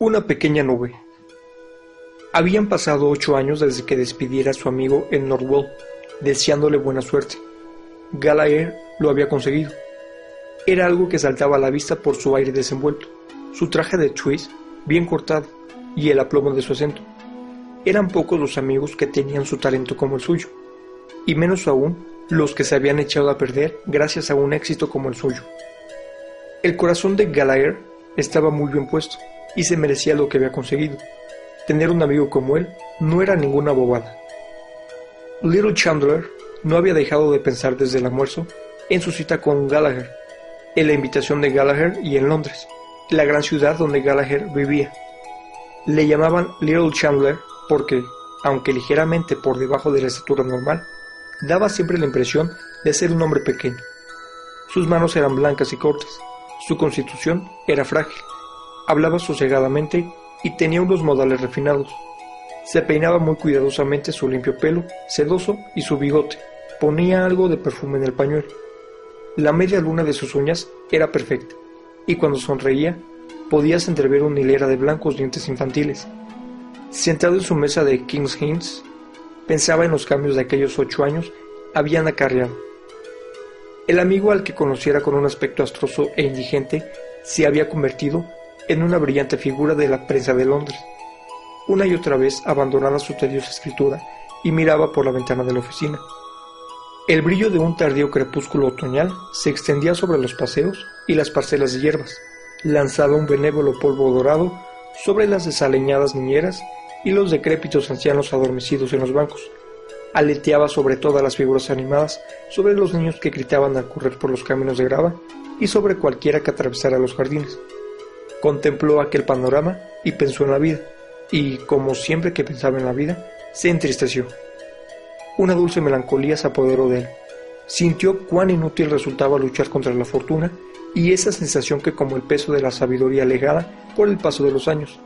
Una pequeña nube. Habían pasado ocho años desde que despidiera a su amigo en Norwell, deseándole buena suerte. Gallagher lo había conseguido. Era algo que saltaba a la vista por su aire desenvuelto, su traje de twist bien cortado y el aplomo de su acento. Eran pocos los amigos que tenían su talento como el suyo, y menos aún los que se habían echado a perder gracias a un éxito como el suyo. El corazón de Gallagher estaba muy bien puesto y se merecía lo que había conseguido. Tener un amigo como él no era ninguna bobada. Little Chandler no había dejado de pensar desde el almuerzo en su cita con Gallagher, en la invitación de Gallagher y en Londres, la gran ciudad donde Gallagher vivía. Le llamaban Little Chandler porque, aunque ligeramente por debajo de la estatura normal, daba siempre la impresión de ser un hombre pequeño. Sus manos eran blancas y cortas, su constitución era frágil hablaba sosegadamente y tenía unos modales refinados. Se peinaba muy cuidadosamente su limpio pelo, sedoso y su bigote. Ponía algo de perfume en el pañuelo. La media luna de sus uñas era perfecta, y cuando sonreía, podías entrever una hilera de blancos dientes infantiles. Sentado en su mesa de King's Hints, pensaba en los cambios de aquellos ocho años habían acarreado. El amigo al que conociera con un aspecto astroso e indigente se había convertido en una brillante figura de la prensa de Londres. Una y otra vez abandonaba su tediosa escritura y miraba por la ventana de la oficina. El brillo de un tardío crepúsculo otoñal se extendía sobre los paseos y las parcelas de hierbas, lanzaba un benévolo polvo dorado sobre las desaleñadas niñeras y los decrépitos ancianos adormecidos en los bancos. Aleteaba sobre todas las figuras animadas, sobre los niños que gritaban al correr por los caminos de grava y sobre cualquiera que atravesara los jardines. Contempló aquel panorama y pensó en la vida, y, como siempre que pensaba en la vida, se entristeció. Una dulce melancolía se apoderó de él. Sintió cuán inútil resultaba luchar contra la fortuna y esa sensación que como el peso de la sabiduría legada por el paso de los años.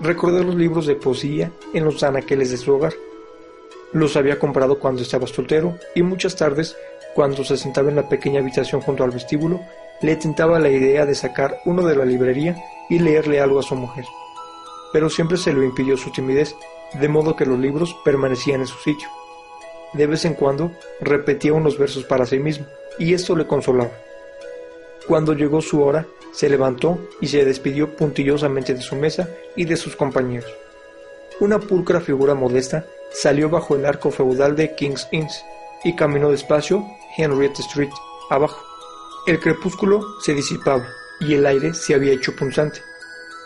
Recordó los libros de poesía en los anaqueles de su hogar. Los había comprado cuando estaba soltero y muchas tardes, cuando se sentaba en la pequeña habitación junto al vestíbulo, le tentaba la idea de sacar uno de la librería y leerle algo a su mujer. Pero siempre se lo impidió su timidez, de modo que los libros permanecían en su sitio. De vez en cuando repetía unos versos para sí mismo, y esto le consolaba. Cuando llegó su hora, se levantó y se despidió puntillosamente de su mesa y de sus compañeros. Una pulcra figura modesta salió bajo el arco feudal de King's Inns y caminó despacio Henrietta Street abajo. El crepúsculo se disipaba y el aire se había hecho punzante.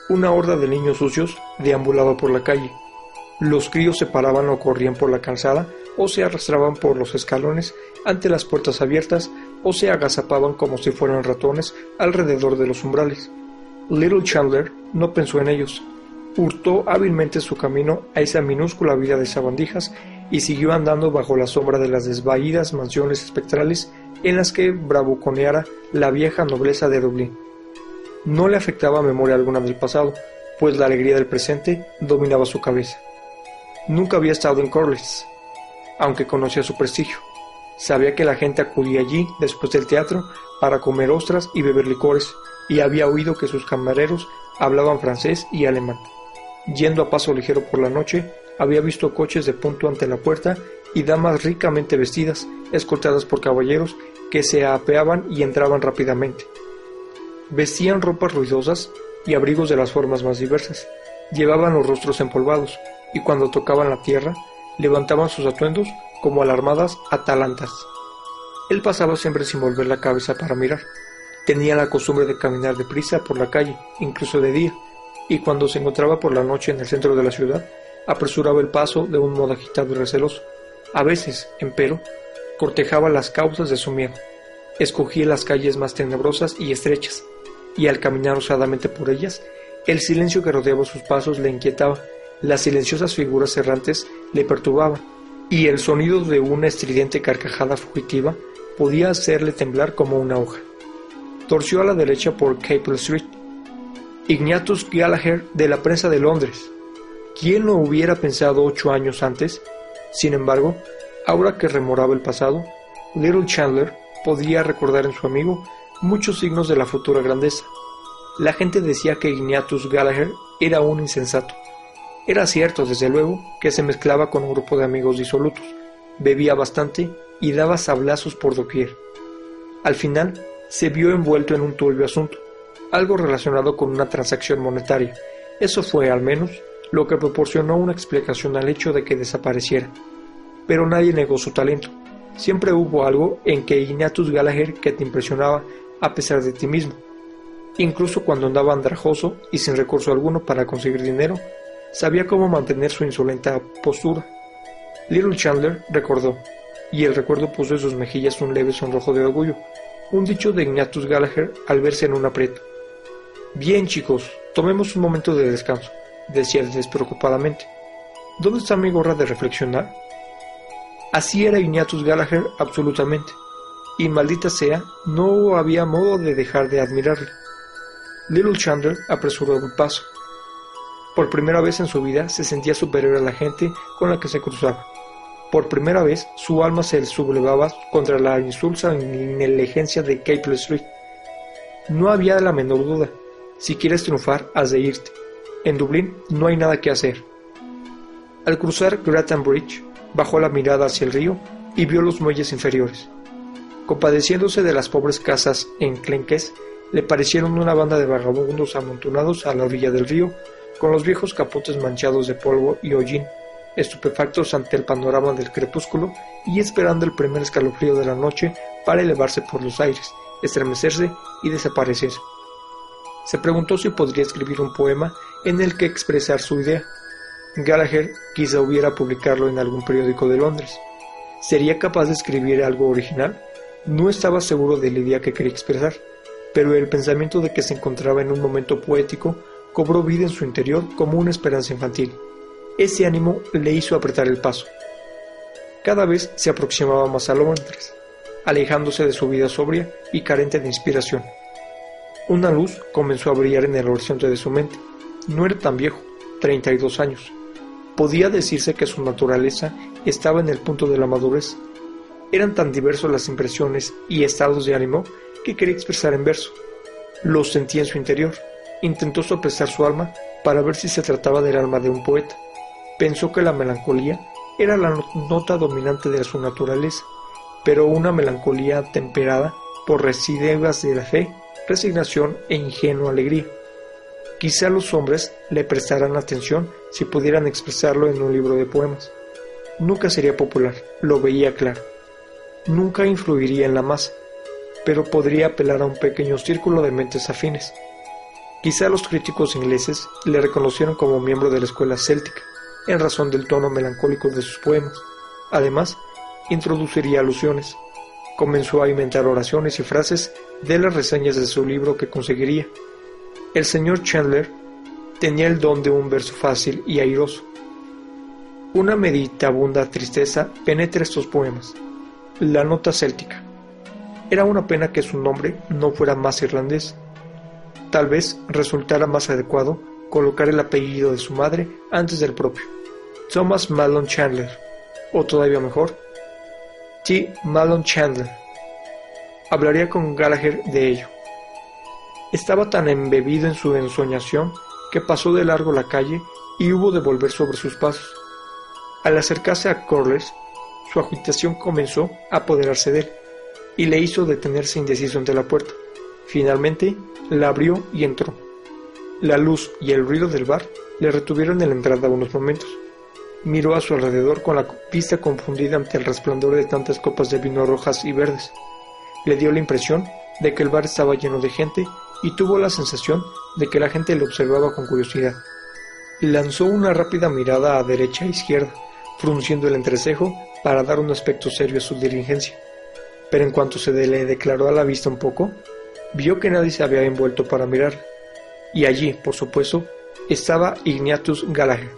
Una horda de niños sucios deambulaba por la calle. Los críos se paraban o corrían por la calzada o se arrastraban por los escalones ante las puertas abiertas o se agazapaban como si fueran ratones alrededor de los umbrales. Little Chandler no pensó en ellos. Hurtó hábilmente su camino a esa minúscula vida de sabandijas y siguió andando bajo la sombra de las desvaídas mansiones espectrales en las que bravuconeara la vieja nobleza de Dublín. No le afectaba memoria alguna del pasado, pues la alegría del presente dominaba su cabeza. Nunca había estado en Corliss, aunque conocía su prestigio. Sabía que la gente acudía allí después del teatro para comer ostras y beber licores, y había oído que sus camareros hablaban francés y alemán. Yendo a paso ligero por la noche, había visto coches de punto ante la puerta y damas ricamente vestidas, escoltadas por caballeros que se apeaban y entraban rápidamente. Vestían ropas ruidosas y abrigos de las formas más diversas. Llevaban los rostros empolvados y cuando tocaban la tierra levantaban sus atuendos como alarmadas atalantas. Él pasaba siempre sin volver la cabeza para mirar. Tenía la costumbre de caminar deprisa por la calle, incluso de día, y cuando se encontraba por la noche en el centro de la ciudad, apresuraba el paso de un modo agitado y receloso. A veces, empero, cortejaba las causas de su miedo. Escogía las calles más tenebrosas y estrechas, y al caminar osadamente por ellas, el silencio que rodeaba sus pasos le inquietaba, las silenciosas figuras errantes le perturbaban, y el sonido de una estridente carcajada fugitiva podía hacerle temblar como una hoja. Torció a la derecha por Capel Street. Ignatius Gallagher de la prensa de Londres. ¿Quién lo hubiera pensado ocho años antes? Sin embargo, Ahora que remoraba el pasado, Little Chandler podía recordar en su amigo muchos signos de la futura grandeza. La gente decía que Ignatius Gallagher era un insensato. Era cierto, desde luego, que se mezclaba con un grupo de amigos disolutos, bebía bastante y daba sablazos por doquier. Al final, se vio envuelto en un turbio asunto, algo relacionado con una transacción monetaria. Eso fue, al menos, lo que proporcionó una explicación al hecho de que desapareciera. Pero nadie negó su talento. Siempre hubo algo en que Ignatius Gallagher que te impresionaba a pesar de ti mismo. Incluso cuando andaba andrajoso y sin recurso alguno para conseguir dinero, sabía cómo mantener su insolente postura. Little Chandler recordó, y el recuerdo puso en sus mejillas un leve sonrojo de orgullo, un dicho de Ignatius Gallagher al verse en un aprieto. Bien chicos, tomemos un momento de descanso, decía despreocupadamente. ¿Dónde está mi gorra de reflexionar? Así era Ignatius Gallagher absolutamente, y maldita sea, no había modo de dejar de admirarle. Little Chandler apresuró el paso. Por primera vez en su vida se sentía superior a la gente con la que se cruzaba. Por primera vez su alma se sublevaba contra la insulsa inteligencia de Capel Street. No había la menor duda. Si quieres triunfar, has de irte. En Dublín no hay nada que hacer. Al cruzar Grattan Bridge, bajó la mirada hacia el río y vio los muelles inferiores. Compadeciéndose de las pobres casas enclenques, le parecieron una banda de vagabundos amontonados a la orilla del río, con los viejos capotes manchados de polvo y hollín, estupefactos ante el panorama del crepúsculo y esperando el primer escalofrío de la noche para elevarse por los aires, estremecerse y desaparecer. Se preguntó si podría escribir un poema en el que expresar su idea. Gallagher quizá hubiera publicarlo en algún periódico de Londres. ¿Sería capaz de escribir algo original? No estaba seguro de la idea que quería expresar pero el pensamiento de que se encontraba en un momento poético cobró vida en su interior como una esperanza infantil. Ese ánimo le hizo apretar el paso. Cada vez se aproximaba más a Londres, alejándose de su vida sobria y carente de inspiración. Una luz comenzó a brillar en el horizonte de su mente. No era tan viejo, 32 años. Podía decirse que su naturaleza estaba en el punto de la madurez. Eran tan diversos las impresiones y estados de ánimo que quería expresar en verso. Lo sentía en su interior. Intentó sopesar su alma para ver si se trataba del alma de un poeta. Pensó que la melancolía era la nota dominante de su naturaleza, pero una melancolía temperada por residivas de la fe, resignación e ingenua alegría. Quizá los hombres le prestaran atención si pudieran expresarlo en un libro de poemas. Nunca sería popular, lo veía claro. Nunca influiría en la masa, pero podría apelar a un pequeño círculo de mentes afines. Quizá los críticos ingleses le reconocieron como miembro de la escuela céltica, en razón del tono melancólico de sus poemas. Además, introduciría alusiones. Comenzó a inventar oraciones y frases de las reseñas de su libro que conseguiría. El señor Chandler tenía el don de un verso fácil y airoso. Una meditabunda tristeza penetra estos poemas. La nota céltica. Era una pena que su nombre no fuera más irlandés. Tal vez resultara más adecuado colocar el apellido de su madre antes del propio. Thomas Malone Chandler, o todavía mejor, T. Malone Chandler. Hablaría con Gallagher de ello. Estaba tan embebido en su ensoñación que pasó de largo la calle y hubo de volver sobre sus pasos. Al acercarse a Corliss, su agitación comenzó a apoderarse de él y le hizo detenerse indeciso ante la puerta. Finalmente la abrió y entró. La luz y el ruido del bar le retuvieron en la entrada unos momentos. Miró a su alrededor con la vista confundida ante el resplandor de tantas copas de vino rojas y verdes. Le dio la impresión de que el bar estaba lleno de gente y tuvo la sensación de que la gente le observaba con curiosidad. Lanzó una rápida mirada a derecha e izquierda, frunciendo el entrecejo para dar un aspecto serio a su diligencia pero en cuanto se le declaró a la vista un poco, vio que nadie se había envuelto para mirar. Y allí, por supuesto, estaba Ignatius Gallagher,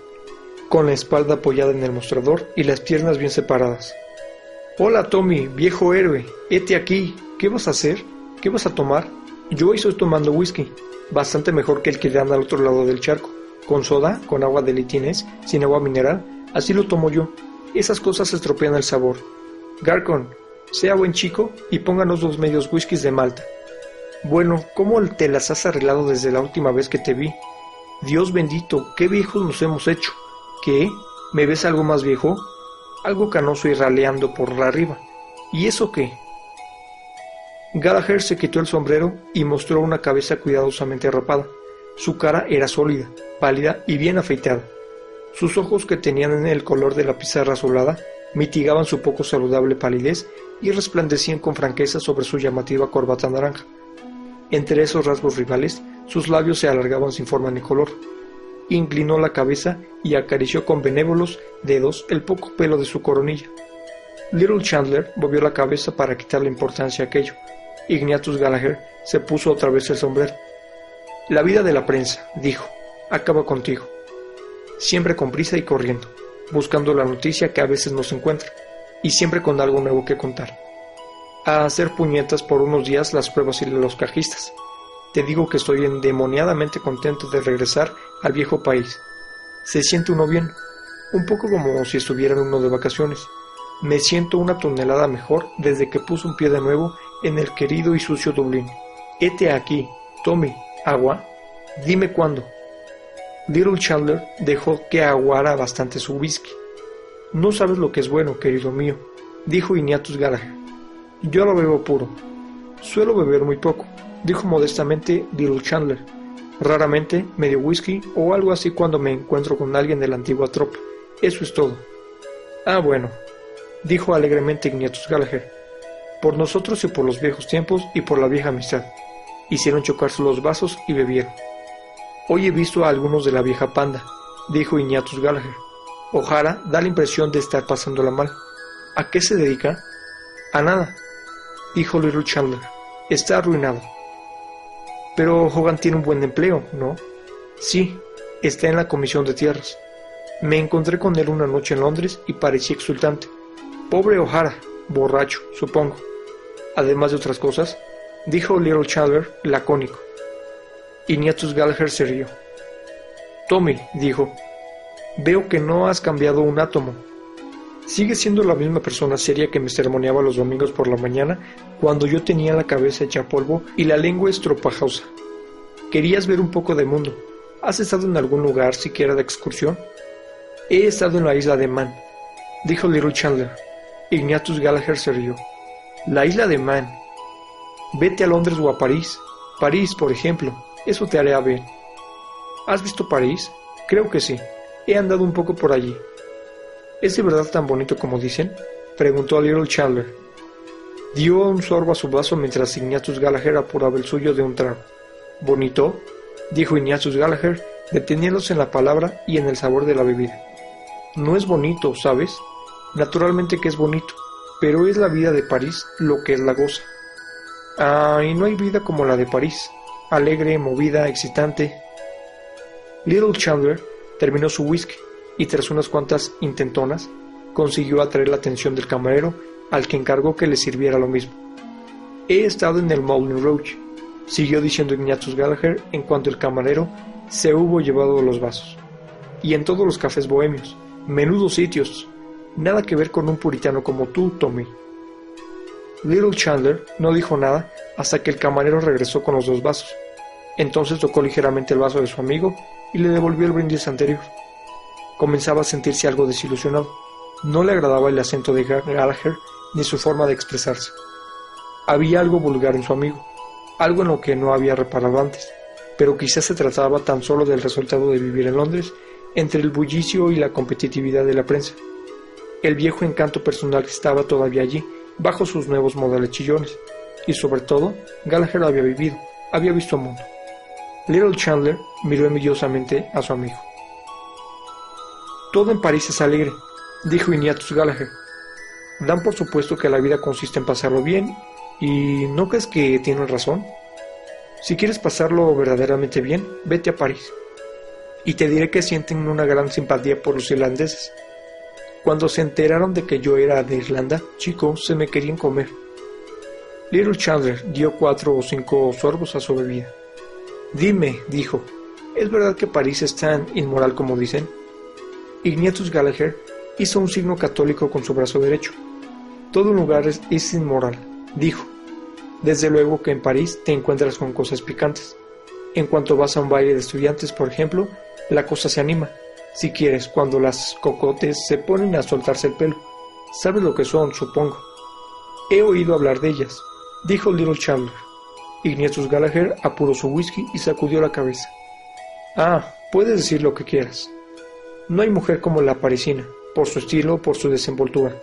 con la espalda apoyada en el mostrador y las piernas bien separadas. Hola Tommy, viejo héroe, hete aquí, ¿qué vas a hacer? ¿Qué vas a tomar? Yo estoy tomando whisky, bastante mejor que el que dan al otro lado del charco, con soda, con agua de litines, sin agua mineral, así lo tomo yo. Esas cosas estropean el sabor. Garcon, sea buen chico y pónganos dos medios whiskies de Malta. Bueno, ¿cómo te las has arreglado desde la última vez que te vi? Dios bendito, qué viejos nos hemos hecho. ¿Qué? ¿Me ves algo más viejo? Algo canoso y raleando por la arriba. ¿Y eso qué? Gallagher se quitó el sombrero y mostró una cabeza cuidadosamente arropada. Su cara era sólida, pálida y bien afeitada. Sus ojos, que tenían el color de la pizarra azulada, mitigaban su poco saludable palidez y resplandecían con franqueza sobre su llamativa corbata naranja. Entre esos rasgos rivales, sus labios se alargaban sin forma ni color. Inclinó la cabeza y acarició con benévolos dedos el poco pelo de su coronilla. Little Chandler movió la cabeza para quitarle importancia a aquello. Ignatius Gallagher se puso otra vez el sombrero. La vida de la prensa, dijo, acaba contigo. Siempre con prisa y corriendo, buscando la noticia que a veces no se encuentra, y siempre con algo nuevo que contar a hacer puñetas por unos días las pruebas y los cajistas. Te digo que estoy endemoniadamente contento de regresar al viejo país. Se siente uno bien, un poco como si estuviera en uno de vacaciones. Me siento una tonelada mejor desde que puse un pie de nuevo en el querido y sucio Dublín. Hete aquí, tome, agua. Dime cuándo. Little Chandler dejó que aguara bastante su whisky. No sabes lo que es bueno, querido mío, dijo Ignatius Gallagher. Yo lo bebo puro. Suelo beber muy poco, dijo modestamente Little Chandler. Raramente medio whisky o algo así cuando me encuentro con alguien de la antigua tropa. Eso es todo. Ah, bueno, dijo alegremente Ignatius Gallagher. Por nosotros y por los viejos tiempos y por la vieja amistad. Hicieron chocarse los vasos y bebieron. Hoy he visto a algunos de la vieja panda, dijo Ignatius Gallagher. O'Hara da la impresión de estar pasándola mal. ¿A qué se dedica? A nada, dijo Little Chandler. Está arruinado. Pero Hogan tiene un buen empleo, ¿no? Sí, está en la comisión de tierras. Me encontré con él una noche en Londres y parecía exultante. Pobre O'Hara, borracho, supongo. Además de otras cosas, dijo Little Chandler, lacónico. Ignatius Gallagher se rió. Tommy, dijo, veo que no has cambiado un átomo. Sigue siendo la misma persona seria que me sermoneaba los domingos por la mañana cuando yo tenía la cabeza hecha polvo y la lengua estropajosa. Querías ver un poco de mundo. ¿Has estado en algún lugar siquiera de excursión? He estado en la isla de Man, dijo Little Chandler. Ignatius Gallagher se rió. La isla de Man. Vete a Londres o a París. París, por ejemplo. Eso te hará bien. ¿Has visto París? Creo que sí. He andado un poco por allí. ¿Es de verdad tan bonito como dicen? preguntó a Little Chandler. Dio un sorbo a su vaso mientras Ignatius Gallagher apuraba el suyo de un trago. ¿Bonito? dijo Ignatius Gallagher, deteniéndose en la palabra y en el sabor de la bebida. No es bonito, ¿sabes? Naturalmente que es bonito, pero es la vida de París lo que es la goza. Ah, y no hay vida como la de París, alegre, movida, excitante. Little Chandler terminó su whisky y tras unas cuantas intentonas consiguió atraer la atención del camarero al que encargó que le sirviera lo mismo. He estado en el Moulin Rouge, siguió diciendo Ignatius Gallagher en cuanto el camarero se hubo llevado los vasos. Y en todos los cafés bohemios, menudos sitios, nada que ver con un puritano como tú, Tommy. Little Chandler no dijo nada hasta que el camarero regresó con los dos vasos. Entonces tocó ligeramente el vaso de su amigo y le devolvió el brindis anterior. Comenzaba a sentirse algo desilusionado. No le agradaba el acento de Gallagher ni su forma de expresarse. Había algo vulgar en su amigo, algo en lo que no había reparado antes, pero quizás se trataba tan solo del resultado de vivir en Londres, entre el bullicio y la competitividad de la prensa. El viejo encanto personal estaba todavía allí, bajo sus nuevos modales chillones, y sobre todo, Gallagher había vivido, había visto el mundo. Little Chandler miró envidiosamente a su amigo. Todo en París es alegre, dijo Ignatius Gallagher. Dan por supuesto que la vida consiste en pasarlo bien, ¿y no crees que tienen razón? Si quieres pasarlo verdaderamente bien, vete a París. Y te diré que sienten una gran simpatía por los irlandeses. Cuando se enteraron de que yo era de Irlanda, chicos, se me querían comer. Little Chandler dio cuatro o cinco sorbos a su bebida. Dime, dijo, ¿es verdad que París es tan inmoral como dicen? Ignatius Gallagher hizo un signo católico con su brazo derecho. Todo lugar es, inmoral, dijo. Desde luego que en París te encuentras con cosas picantes. En cuanto vas a un baile de estudiantes, por ejemplo, la cosa se anima. Si quieres, cuando las cocotes se ponen a soltarse el pelo. Sabes lo que son, supongo. He oído hablar de ellas, dijo Little Chandler. Ignatius Gallagher apuró su whisky y sacudió la cabeza. Ah, puedes decir lo que quieras. No hay mujer como la parisina, por su estilo, por su desenvoltura.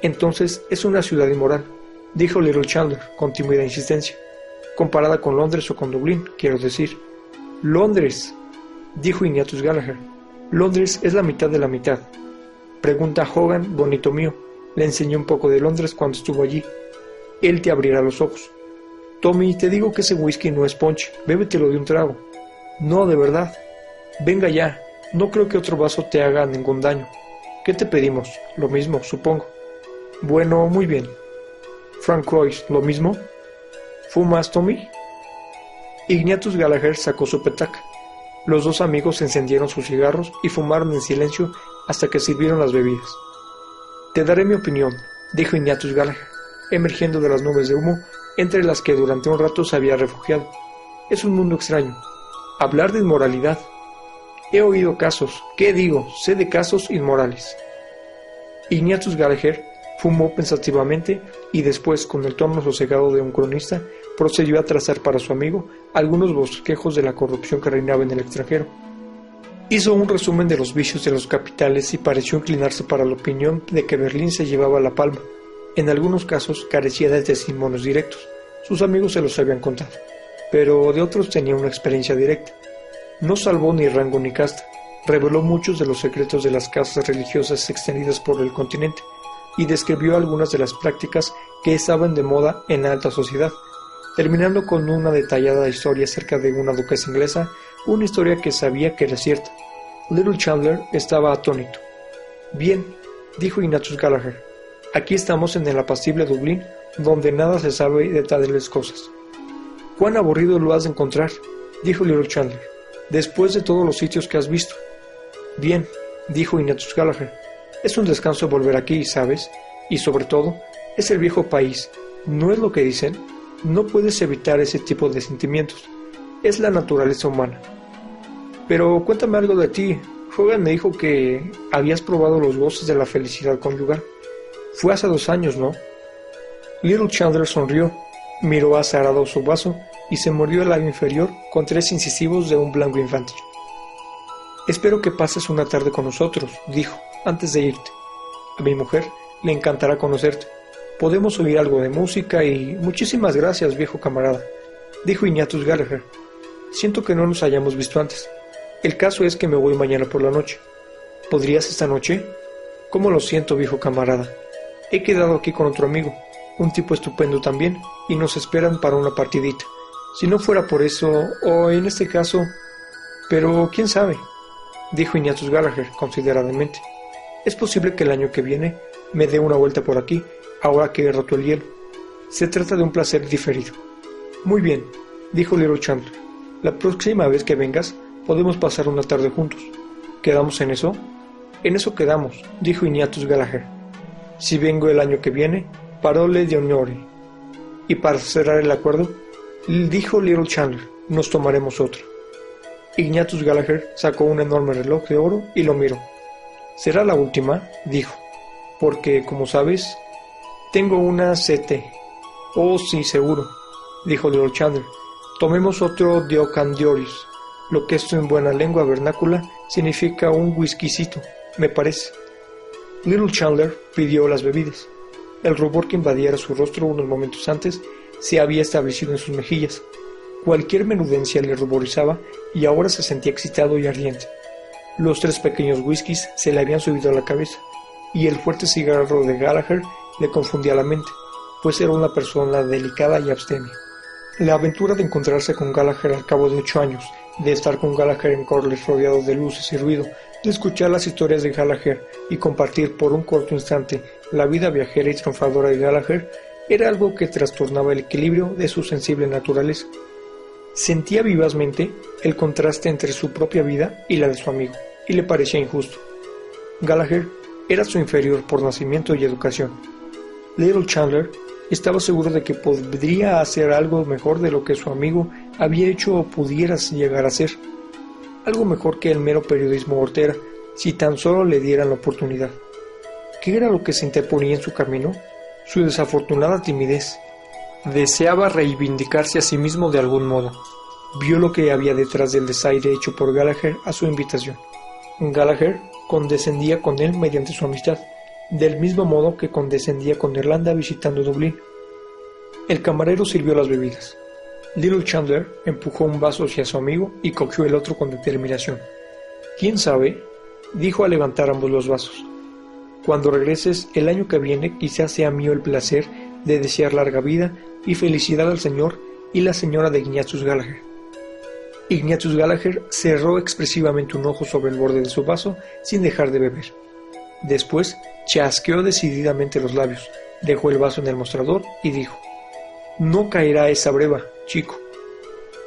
Entonces es una ciudad inmoral, dijo Little Chandler con tímida insistencia, comparada con Londres o con Dublín, quiero decir. Londres, dijo Ignatius Gallagher. Londres es la mitad de la mitad. Pregunta a Hogan, bonito mío. Le enseñé un poco de Londres cuando estuvo allí. Él te abrirá los ojos. Tommy, te digo que ese whisky no es ponche. Bébetelo de un trago. No, de verdad. Venga ya. No creo que otro vaso te haga ningún daño. ¿Qué te pedimos? Lo mismo, supongo. Bueno, muy bien. Frank Royce, ¿lo mismo? ¿Fumas, Tommy? Ignatius Gallagher sacó su petaca. Los dos amigos encendieron sus cigarros y fumaron en silencio hasta que sirvieron las bebidas. Te daré mi opinión, dijo Ignatius Gallagher, emergiendo de las nubes de humo entre las que durante un rato se había refugiado. Es un mundo extraño. Hablar de inmoralidad. He oído casos, ¿qué digo? Sé de casos inmorales. Ignatius Gallagher Fumó pensativamente y después, con el tono sosegado de un cronista, procedió a trazar para su amigo algunos bosquejos de la corrupción que reinaba en el extranjero. Hizo un resumen de los vicios de los capitales y pareció inclinarse para la opinión de que Berlín se llevaba la palma. En algunos casos carecía de testimonios directos. Sus amigos se los habían contado, pero de otros tenía una experiencia directa. No salvó ni rango ni casta. Reveló muchos de los secretos de las casas religiosas extendidas por el continente y describió algunas de las prácticas que estaban de moda en alta sociedad, terminando con una detallada historia acerca de una duquesa inglesa, una historia que sabía que era cierta. Little Chandler estaba atónito. Bien, dijo Ignatius Gallagher, aquí estamos en el apacible Dublín, donde nada se sabe de tales cosas. Cuán aburrido lo has de encontrar, dijo Little Chandler, después de todos los sitios que has visto. Bien, dijo Ignatius Gallagher, es un descanso volver aquí, ¿sabes? Y sobre todo, es el viejo país. ¿No es lo que dicen? No puedes evitar ese tipo de sentimientos. Es la naturaleza humana. Pero cuéntame algo de ti. Hogan me dijo que habías probado los goces de la felicidad conyugal. Fue hace dos años, ¿no? Little Chandler sonrió, miró azarado su vaso y se mordió el labio inferior con tres incisivos de un blanco infante. Espero que pases una tarde con nosotros, dijo antes de irte. A mi mujer le encantará conocerte. Podemos oír algo de música y muchísimas gracias, viejo camarada, dijo Ignatius Gallagher. Siento que no nos hayamos visto antes. El caso es que me voy mañana por la noche. ¿Podrías esta noche? ¿Cómo lo siento, viejo camarada? He quedado aquí con otro amigo, un tipo estupendo también, y nos esperan para una partidita. Si no fuera por eso, o en este caso... Pero quién sabe, dijo Ignatius Gallagher consideradamente. Es posible que el año que viene me dé una vuelta por aquí, ahora que he roto el hielo. Se trata de un placer diferido. Muy bien, dijo Little Chandler. La próxima vez que vengas, podemos pasar una tarde juntos. ¿Quedamos en eso? En eso quedamos, dijo Ignatius Gallagher. Si vengo el año que viene, parole de honore. Y para cerrar el acuerdo, dijo Little Chandler, nos tomaremos otro. Ignatius Gallagher sacó un enorme reloj de oro y lo miró. Será la última, dijo, porque, como sabes, tengo una CT. Oh, sí, seguro, dijo Little Chandler. Tomemos otro Diocandioris, lo que esto en buena lengua vernácula significa un whiskycito, me parece. Little Chandler pidió las bebidas. El rubor que invadiera su rostro unos momentos antes se había establecido en sus mejillas. Cualquier menudencia le ruborizaba y ahora se sentía excitado y ardiente. Los tres pequeños whiskies se le habían subido a la cabeza, y el fuerte cigarro de Gallagher le confundía la mente, pues era una persona delicada y abstemia. La aventura de encontrarse con Gallagher al cabo de ocho años, de estar con Gallagher en Corles rodeado de luces y ruido, de escuchar las historias de Gallagher y compartir por un corto instante la vida viajera y triunfadora de Gallagher, era algo que trastornaba el equilibrio de su sensible naturaleza. Sentía vivazmente el contraste entre su propia vida y la de su amigo, y le parecía injusto. Gallagher era su inferior por nacimiento y educación. Little Chandler Estaba seguro de que podría hacer algo mejor de lo que su amigo había hecho o pudiera llegar a ser. Algo mejor que el mero periodismo hortera, si tan solo le dieran la oportunidad. ¿Qué era lo que se interponía en su camino? Su desafortunada timidez. Deseaba reivindicarse a sí mismo de algún modo. Vio lo que había detrás del desaire hecho por Gallagher a su invitación. Gallagher condescendía con él mediante su amistad, del mismo modo que condescendía con Irlanda visitando Dublín. El camarero sirvió las bebidas. Little Chandler empujó un vaso hacia su amigo y cogió el otro con determinación. ¿Quién sabe? dijo al levantar ambos los vasos. Cuando regreses el año que viene quizás sea mío el placer de desear larga vida y felicidad al señor y la señora de Ignatius Gallagher. Ignatius Gallagher cerró expresivamente un ojo sobre el borde de su vaso sin dejar de beber. Después chasqueó decididamente los labios, dejó el vaso en el mostrador y dijo, No caerá esa breva, chico.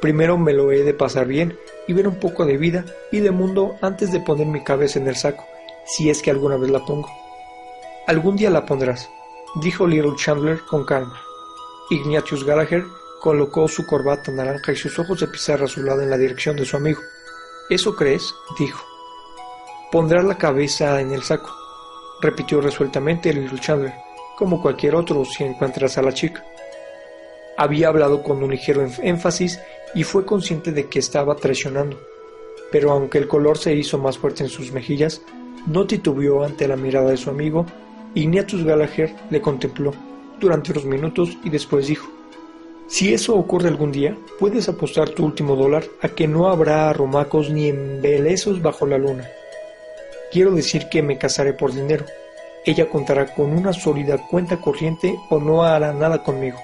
Primero me lo he de pasar bien y ver un poco de vida y de mundo antes de poner mi cabeza en el saco, si es que alguna vez la pongo. Algún día la pondrás, dijo Little Chandler con calma. Ignatius Gallagher colocó su corbata naranja y sus ojos de pizarra azulada en la dirección de su amigo. ¿Eso crees? dijo. Pondrás la cabeza en el saco, repitió resueltamente Little Chandler, como cualquier otro si encuentras a la chica. Había hablado con un ligero énfasis y fue consciente de que estaba traicionando, pero aunque el color se hizo más fuerte en sus mejillas, no titubeó ante la mirada de su amigo. Ignatius Gallagher le contempló durante unos minutos y después dijo: Si eso ocurre algún día, puedes apostar tu último dólar a que no habrá arromacos ni embelezos bajo la luna. Quiero decir que me casaré por dinero. Ella contará con una sólida cuenta corriente o no hará nada conmigo.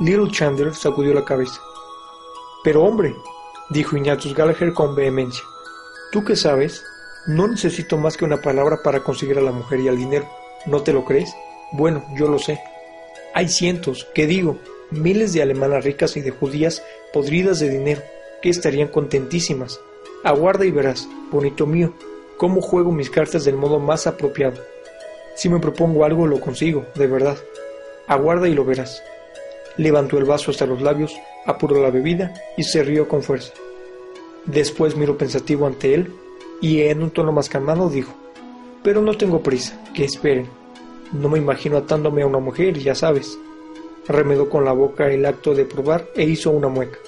Little Chandler sacudió la cabeza. Pero hombre, dijo Ignatius Gallagher con vehemencia, ¿tú qué sabes? No necesito más que una palabra para conseguir a la mujer y al dinero. ¿No te lo crees? Bueno, yo lo sé. Hay cientos, ¿qué digo? Miles de alemanas ricas y de judías podridas de dinero, que estarían contentísimas. Aguarda y verás, bonito mío, cómo juego mis cartas del modo más apropiado. Si me propongo algo, lo consigo, de verdad. Aguarda y lo verás. Levantó el vaso hasta los labios, apuró la bebida y se rió con fuerza. Después miró pensativo ante él y en un tono más calmado dijo, Pero no tengo prisa, que esperen. No me imagino atándome a una mujer, ya sabes. Remedó con la boca el acto de probar e hizo una mueca.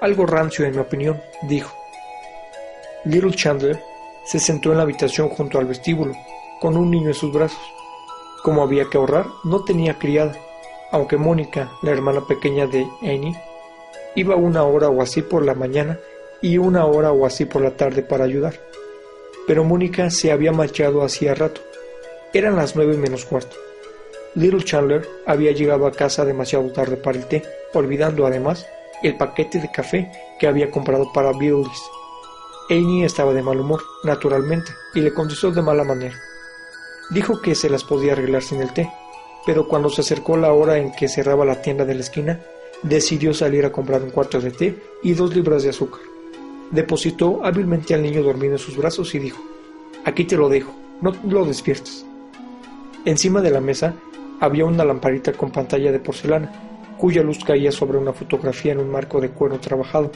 Algo rancio, en mi opinión, dijo. Little Chandler se sentó en la habitación junto al vestíbulo, con un niño en sus brazos. Como había que ahorrar, no tenía criada, aunque Mónica, la hermana pequeña de Annie, iba una hora o así por la mañana y una hora o así por la tarde para ayudar. Pero Mónica se había marchado hacía rato. Eran las nueve menos cuarto. Little Chandler había llegado a casa demasiado tarde para el té, olvidando además el paquete de café que había comprado para Billy's. Annie estaba de mal humor, naturalmente, y le contestó de mala manera. Dijo que se las podía arreglar sin el té, pero cuando se acercó la hora en que cerraba la tienda de la esquina, decidió salir a comprar un cuarto de té y dos libras de azúcar. Depositó hábilmente al niño dormido en sus brazos y dijo, Aquí te lo dejo, no lo despiertes. Encima de la mesa había una lamparita con pantalla de porcelana, cuya luz caía sobre una fotografía en un marco de cuero trabajado.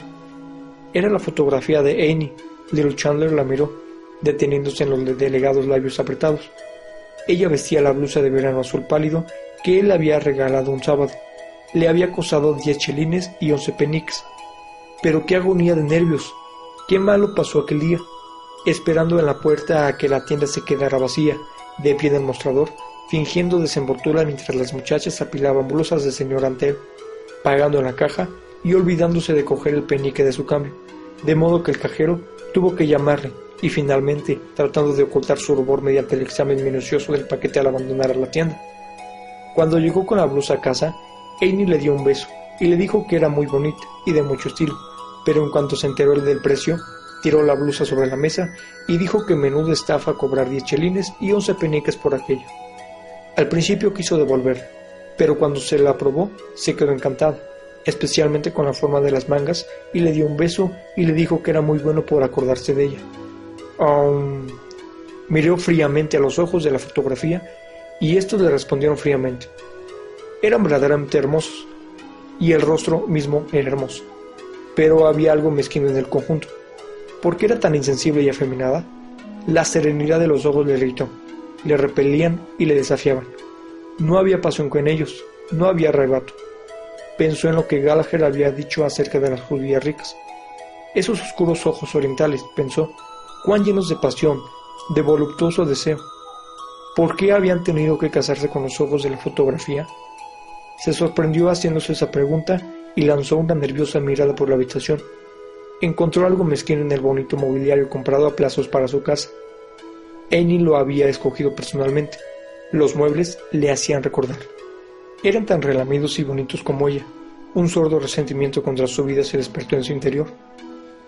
Era la fotografía de Annie. Little Chandler la miró, deteniéndose en los delegados labios apretados. Ella vestía la blusa de verano azul pálido que él había regalado un sábado. Le había costado diez chelines y once peniques. Pero qué agonía de nervios. Qué malo pasó aquel día. Esperando en la puerta a que la tienda se quedara vacía, de pie del mostrador, fingiendo desenvoltura mientras las muchachas apilaban blusas de señor ante él, pagando en la caja y olvidándose de coger el penique de su cambio, de modo que el cajero tuvo que llamarle y finalmente tratando de ocultar su rubor mediante el examen minucioso del paquete al abandonar la tienda. Cuando llegó con la blusa a casa, Amy le dio un beso y le dijo que era muy bonita y de mucho estilo, pero en cuanto se enteró del precio, tiró la blusa sobre la mesa y dijo que menuda estafa cobrar 10 chelines y 11 peniques por aquello. Al principio quiso devolverla, pero cuando se la probó, se quedó encantada, especialmente con la forma de las mangas, y le dio un beso y le dijo que era muy bueno por acordarse de ella. Um, miró fríamente a los ojos de la fotografía y estos le respondieron fríamente. Eran verdaderamente hermosos, y el rostro mismo era hermoso. Pero había algo mezquino en el conjunto. ¿Por qué era tan insensible y afeminada? La serenidad de los ojos le irritó, le repelían y le desafiaban. No había pasión con ellos, no había arrebato. Pensó en lo que Gallagher había dicho acerca de las judías ricas. Esos oscuros ojos orientales, pensó, cuán llenos de pasión, de voluptuoso deseo. ¿Por qué habían tenido que casarse con los ojos de la fotografía? Se sorprendió haciéndose esa pregunta y lanzó una nerviosa mirada por la habitación. Encontró algo mezquino en el bonito mobiliario comprado a plazos para su casa. Annie lo había escogido personalmente. Los muebles le hacían recordar. Eran tan relamidos y bonitos como ella. Un sordo resentimiento contra su vida se despertó en su interior.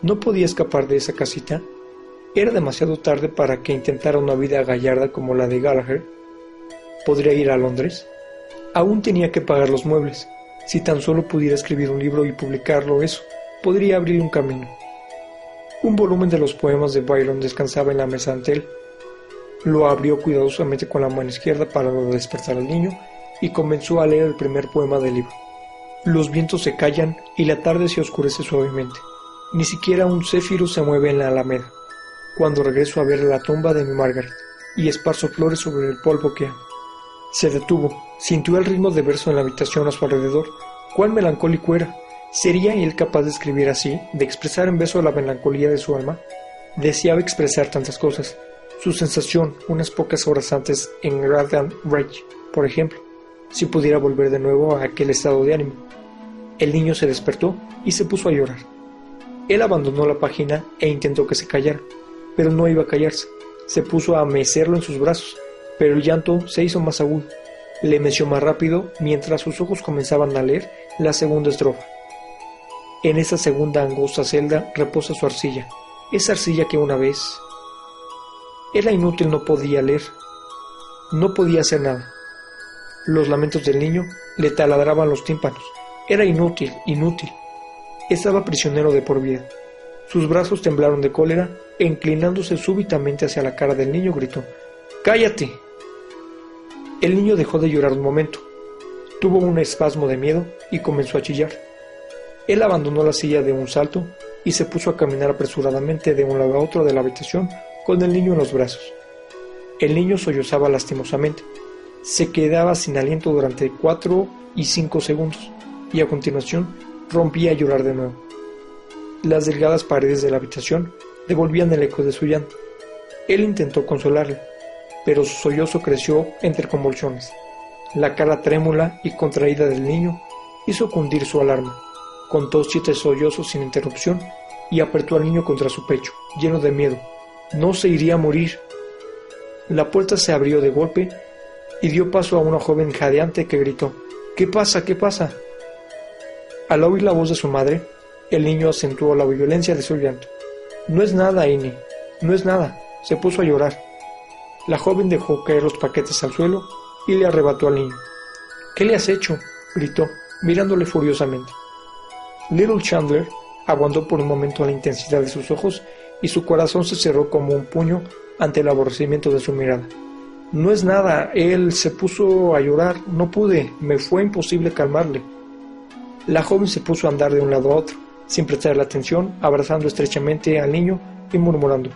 ¿No podía escapar de esa casita? ¿Era demasiado tarde para que intentara una vida gallarda como la de Gallagher? ¿Podría ir a Londres? Aún tenía que pagar los muebles. Si tan solo pudiera escribir un libro y publicarlo, eso podría abrir un camino. Un volumen de los poemas de Byron descansaba en la mesa ante él. Lo abrió cuidadosamente con la mano izquierda para no despertar al niño y comenzó a leer el primer poema del libro. Los vientos se callan y la tarde se oscurece suavemente. Ni siquiera un céfiro se mueve en la alameda. Cuando regreso a ver la tumba de mi Margaret y esparzo flores sobre el polvo que. Se detuvo, sintió el ritmo de verso en la habitación a su alrededor. ¿Cuál melancólico era? ¿Sería él capaz de escribir así, de expresar en verso la melancolía de su alma? Deseaba expresar tantas cosas. Su sensación, unas pocas horas antes en Radland Ridge, por ejemplo, si pudiera volver de nuevo a aquel estado de ánimo. El niño se despertó y se puso a llorar. Él abandonó la página e intentó que se callara, pero no iba a callarse. Se puso a mecerlo en sus brazos pero el llanto se hizo más agudo. Le meció más rápido mientras sus ojos comenzaban a leer la segunda estrofa. En esa segunda angosta celda reposa su arcilla, esa arcilla que una vez... Era inútil, no podía leer, no podía hacer nada. Los lamentos del niño le taladraban los tímpanos. Era inútil, inútil. Estaba prisionero de por vida. Sus brazos temblaron de cólera e inclinándose súbitamente hacia la cara del niño gritó, Cállate, el niño dejó de llorar un momento, tuvo un espasmo de miedo y comenzó a chillar. Él abandonó la silla de un salto y se puso a caminar apresuradamente de un lado a otro de la habitación con el niño en los brazos. El niño sollozaba lastimosamente. Se quedaba sin aliento durante cuatro y cinco segundos y a continuación rompía a llorar de nuevo. Las delgadas paredes de la habitación devolvían el eco de su llanto. Él intentó consolarle, pero su sollozo creció entre convulsiones. La cara trémula y contraída del niño hizo cundir su alarma. Contó siete sollozos sin interrupción y apretó al niño contra su pecho, lleno de miedo. No se iría a morir. La puerta se abrió de golpe y dio paso a una joven jadeante que gritó ¿Qué pasa? ¿Qué pasa? Al oír la voz de su madre, el niño acentuó la violencia de su llanto. No es nada, Ine, no es nada. Se puso a llorar. La joven dejó caer los paquetes al suelo y le arrebató al niño. ¿Qué le has hecho? gritó, mirándole furiosamente. Little Chandler aguantó por un momento la intensidad de sus ojos y su corazón se cerró como un puño ante el aborrecimiento de su mirada. No es nada, él se puso a llorar, no pude, me fue imposible calmarle. La joven se puso a andar de un lado a otro, sin prestarle atención, abrazando estrechamente al niño y murmurando,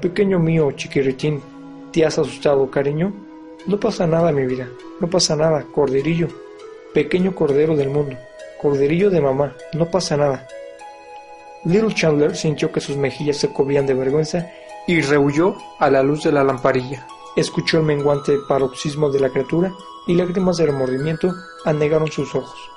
Pequeño mío, chiquiritín, ¿Te has asustado, cariño? No pasa nada, mi vida, no pasa nada, corderillo, pequeño cordero del mundo, corderillo de mamá, no pasa nada. Little Chandler sintió que sus mejillas se cubrían de vergüenza y rehuyó a la luz de la lamparilla. Escuchó el menguante paroxismo de la criatura y lágrimas de remordimiento anegaron sus ojos.